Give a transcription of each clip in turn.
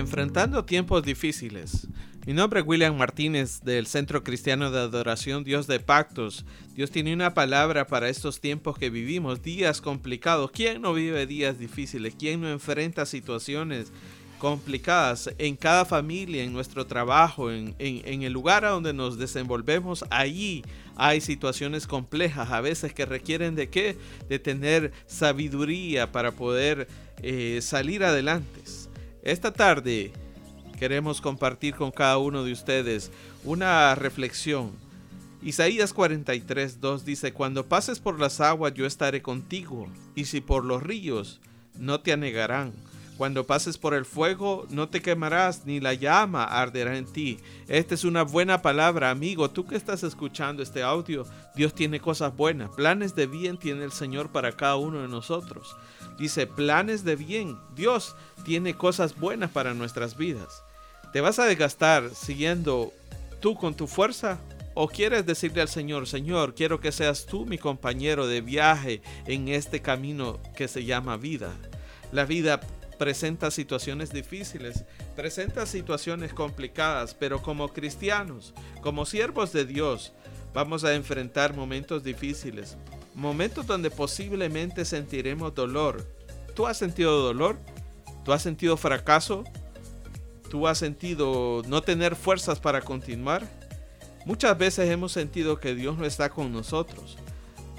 Enfrentando tiempos difíciles. Mi nombre es William Martínez del Centro Cristiano de Adoración Dios de Pactos. Dios tiene una palabra para estos tiempos que vivimos, días complicados. ¿Quién no vive días difíciles? ¿Quién no enfrenta situaciones complicadas en cada familia, en nuestro trabajo, en, el lugar a donde nos desenvolvemos? Allí hay situaciones complejas, a veces que requieren de qué? De tener sabiduría para poder eh, salir adelante. Esta tarde queremos compartir con cada uno de ustedes una reflexión. Isaías 43, 2 dice, Cuando pases por las aguas yo estaré contigo, y si por los ríos no te anegarán. Cuando pases por el fuego no te quemarás, ni la llama arderá en ti. Esta es una buena palabra, amigo. Tú que estás escuchando este audio, Dios tiene cosas buenas. Planes de bien tiene el Señor para cada uno de nosotros. Dice, planes de bien. Dios tiene cosas buenas para nuestras vidas. ¿Te vas a desgastar siguiendo tú con tu fuerza? ¿O quieres decirle al Señor, Señor, quiero que seas tú mi compañero de viaje en este camino que se llama vida? La vida presenta situaciones difíciles, presenta situaciones complicadas, pero como cristianos, como siervos de Dios, vamos a enfrentar momentos difíciles, momentos donde posiblemente sentiremos dolor. ¿Tú has sentido dolor? ¿Tú has sentido fracaso? ¿Tú has sentido no tener fuerzas para continuar? Muchas veces hemos sentido que Dios no está con nosotros.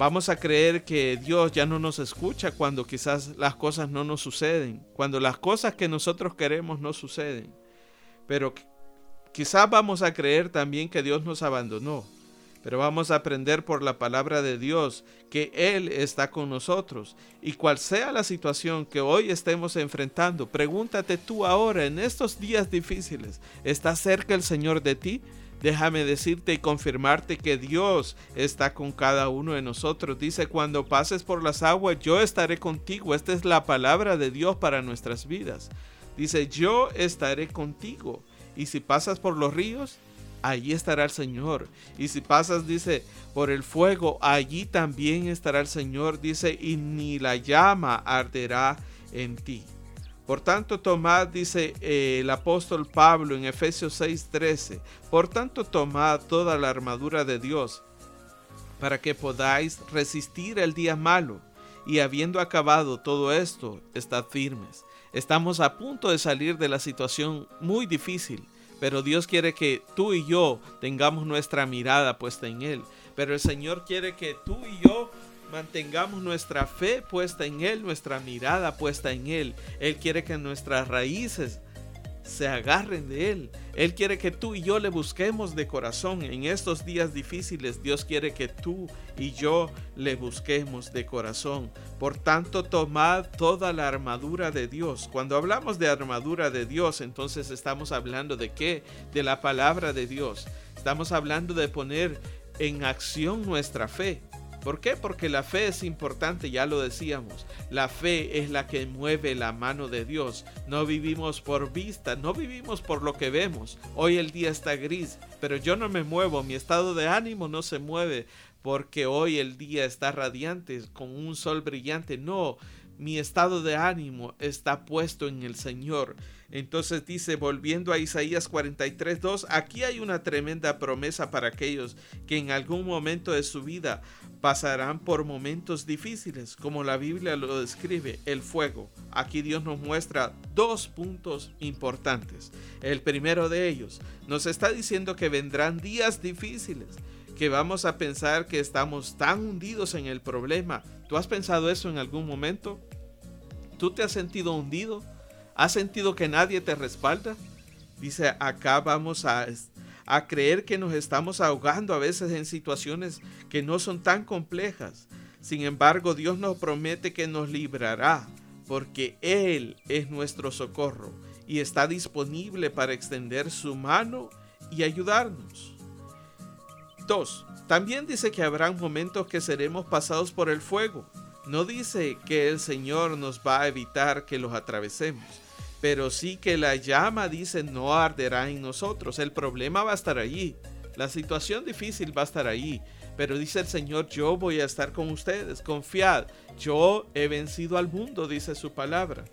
Vamos a creer que Dios ya no nos escucha cuando quizás las cosas no nos suceden, cuando las cosas que nosotros queremos no suceden. Pero quizás vamos a creer también que Dios nos abandonó. Pero vamos a aprender por la palabra de Dios que Él está con nosotros. Y cual sea la situación que hoy estemos enfrentando, pregúntate tú ahora, en estos días difíciles, ¿está cerca el Señor de ti? Déjame decirte y confirmarte que Dios está con cada uno de nosotros. Dice, cuando pases por las aguas, yo estaré contigo. Esta es la palabra de Dios para nuestras vidas. Dice, yo estaré contigo. Y si pasas por los ríos, allí estará el Señor. Y si pasas, dice, por el fuego, allí también estará el Señor, dice, y ni la llama arderá en ti. Por tanto, tomad, dice eh, el apóstol Pablo en Efesios 6:13, por tanto, tomad toda la armadura de Dios para que podáis resistir el día malo y habiendo acabado todo esto, estad firmes. Estamos a punto de salir de la situación muy difícil pero Dios quiere que tú y yo tengamos nuestra mirada puesta en Él. Pero el Señor quiere que tú y yo mantengamos nuestra fe puesta en Él, nuestra mirada puesta en Él. Él quiere que nuestras raíces se agarren de Él. Él quiere que tú y yo le busquemos de corazón. En estos días difíciles Dios quiere que tú y yo le busquemos de corazón. Por tanto, tomad toda la armadura de Dios. Cuando hablamos de armadura de Dios, entonces estamos hablando de qué? De la palabra de Dios. Estamos hablando de poner en acción nuestra fe. ¿Por qué? Porque la fe es importante, ya lo decíamos. La fe es la que mueve la mano de Dios. No vivimos por vista, no vivimos por lo que vemos. Hoy el día está gris, pero yo no me muevo, mi estado de ánimo no se mueve porque hoy el día está radiante, con un sol brillante. No, mi estado de ánimo está puesto en el Señor. Entonces dice, volviendo a Isaías 43.2, aquí hay una tremenda promesa para aquellos que en algún momento de su vida pasarán por momentos difíciles, como la Biblia lo describe, el fuego. Aquí Dios nos muestra dos puntos importantes. El primero de ellos nos está diciendo que vendrán días difíciles, que vamos a pensar que estamos tan hundidos en el problema. ¿Tú has pensado eso en algún momento? ¿Tú te has sentido hundido? ¿Has sentido que nadie te respalda? Dice, acá vamos a a creer que nos estamos ahogando a veces en situaciones que no son tan complejas. Sin embargo, Dios nos promete que nos librará, porque Él es nuestro socorro y está disponible para extender su mano y ayudarnos. 2. También dice que habrá momentos que seremos pasados por el fuego. No dice que el Señor nos va a evitar que los atravesemos pero sí que la llama, dice, no arderá en nosotros. El problema va a estar allí. La situación difícil va a estar allí. Pero dice el Señor, yo voy a estar con ustedes. Confiad, yo he vencido al mundo, dice su palabra.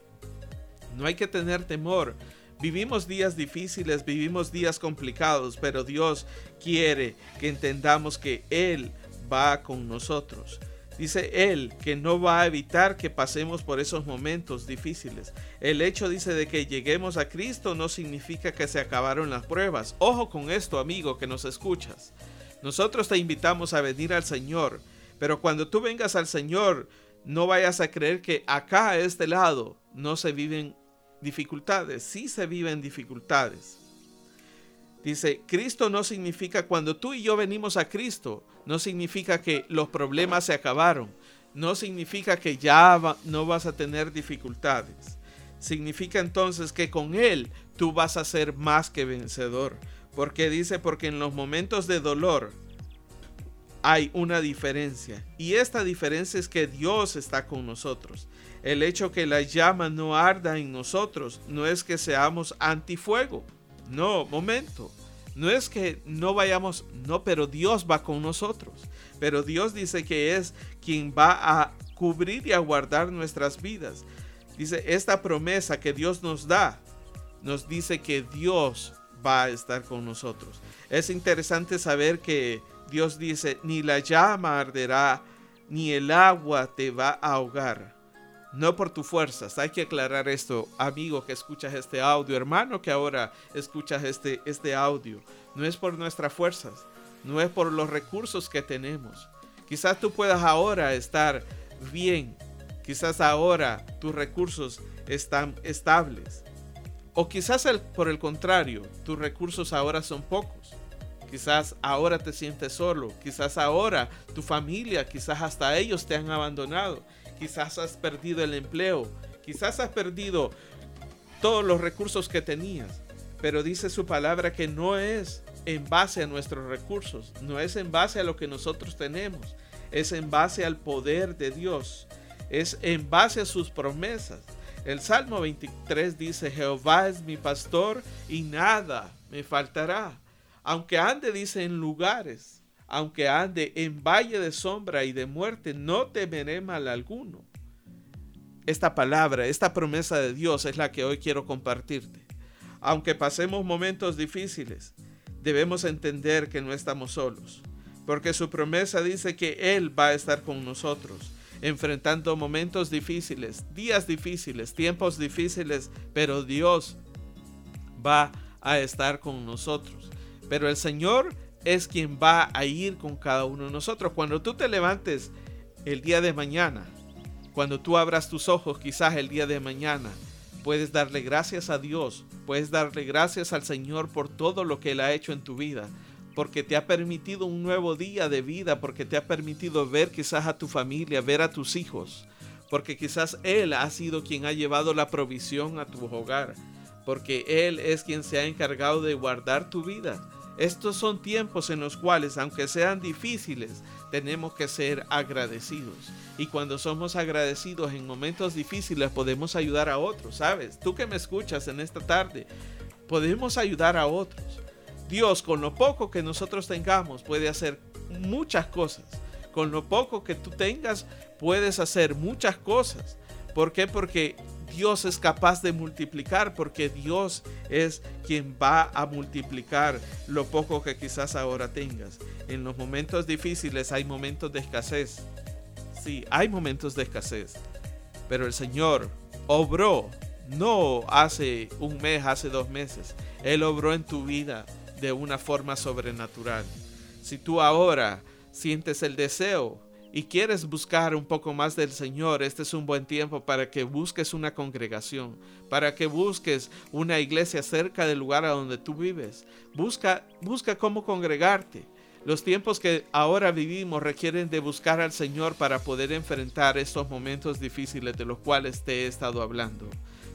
No hay que tener temor. Vivimos días difíciles, vivimos días complicados, pero Dios quiere que entendamos que Él va con nosotros. Dice Él que no va a evitar que pasemos por esos momentos difíciles. El hecho dice de que lleguemos a Cristo no significa que se acabaron las pruebas. Ojo con esto, amigo, que nos escuchas. Nosotros te invitamos a venir al Señor, pero cuando tú vengas al Señor, no vayas a creer que acá a este lado no se viven dificultades. Sí se viven dificultades. Dice, Cristo no significa cuando tú y yo venimos a Cristo, no significa que los problemas se acabaron. No significa que ya no vas a tener dificultades. Significa entonces que con Él tú vas a ser más que vencedor. Porque dice, porque en los momentos de dolor hay una diferencia. Y esta diferencia es que Dios está con nosotros. El hecho que la llama no arda en nosotros no es que seamos antifuego. No, momento. No es que no vayamos, no, pero Dios va con nosotros. Pero Dios dice que es quien va a cubrir y a guardar nuestras vidas. Dice, esta promesa que Dios nos da, nos dice que Dios va a estar con nosotros. Es interesante saber que Dios dice, ni la llama arderá, ni el agua te va a ahogar no por tus fuerzas. Hay que aclarar esto, amigo que escuchas este audio, hermano que ahora escuchas este, este audio. No es por nuestras fuerzas, no es por los recursos que tenemos. Quizás tú puedas ahora estar bien, quizás ahora tus recursos están estables. O quizás por el contrario, tus recursos ahora son pocos. Quizás ahora te sientes solo, quizás ahora tu familia, quizás hasta ellos te han abandonado quizás has perdido el empleo, quizás has perdido todos los recursos que tenías, pero dice su palabra que no es en base a nuestros recursos, no es en base a lo que nosotros tenemos, es en base al poder de Dios, es en base a sus promesas. El Salmo 23 dice, Jehová es mi pastor y nada me faltará. Aunque ande, dice, en lugares aunque ande en valle de sombra y de muerte, no temeré mal alguno. Esta palabra, esta promesa de Dios es la que hoy quiero compartirte. Aunque pasemos momentos difíciles, debemos entender que no estamos solos, porque su promesa dice que Él va a estar con nosotros, enfrentando momentos difíciles, días difíciles, tiempos difíciles, pero Dios va a estar con nosotros. Pero el Señor es quien va a ir con cada uno de nosotros. Cuando tú te levantes el día de mañana, cuando tú abras tus ojos quizás el día de mañana, puedes darle gracias a Dios, puedes darle gracias al Señor por todo lo que Él ha hecho en tu vida, porque te ha permitido un nuevo día de vida, porque te ha permitido ver quizás a tu familia, ver a tus hijos, porque quizás Él ha sido quien ha llevado la provisión a tu hogar, porque Él es quien se ha encargado de guardar tu vida estos son tiempos en los cuales, aunque sean difíciles, tenemos que ser agradecidos. Y cuando somos agradecidos en momentos difíciles podemos ayudar a otros, ¿sabes? Tú que me escuchas en esta tarde, podemos ayudar a otros. Dios, con lo poco que nosotros tengamos, puede hacer muchas cosas. Con lo poco que tú tengas, puedes hacer muchas cosas. ¿Por qué? Porque Dios es capaz de multiplicar porque Dios es quien va a multiplicar lo poco que quizás ahora tengas. En los momentos difíciles hay momentos de escasez. Sí, hay momentos de escasez. Pero el Señor obró no hace un mes, hace dos meses. Él obró en tu vida de una forma sobrenatural. Si tú ahora sientes el deseo y quieres buscar un poco más del Señor, este es un buen tiempo para que busques una congregación, para que busques una iglesia cerca del lugar a donde tú vives. Busca, busca cómo congregarte. Los tiempos que ahora vivimos requieren de buscar al Señor para poder enfrentar estos momentos difíciles de los cuales te he estado hablando.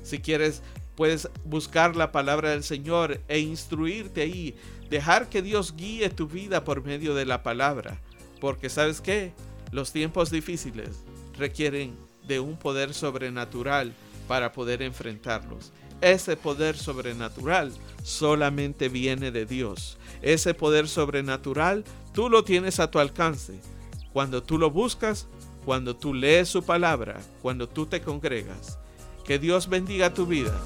Si quieres, puedes buscar la palabra del Señor e instruirte ahí, dejar que Dios guíe tu vida por medio de la palabra. Porque sabes qué? Los tiempos difíciles requieren de un poder sobrenatural para poder enfrentarlos. Ese poder sobrenatural solamente viene de Dios. Ese poder sobrenatural tú lo tienes a tu alcance. Cuando tú lo buscas, cuando tú lees su palabra, cuando tú te congregas. Que Dios bendiga tu vida.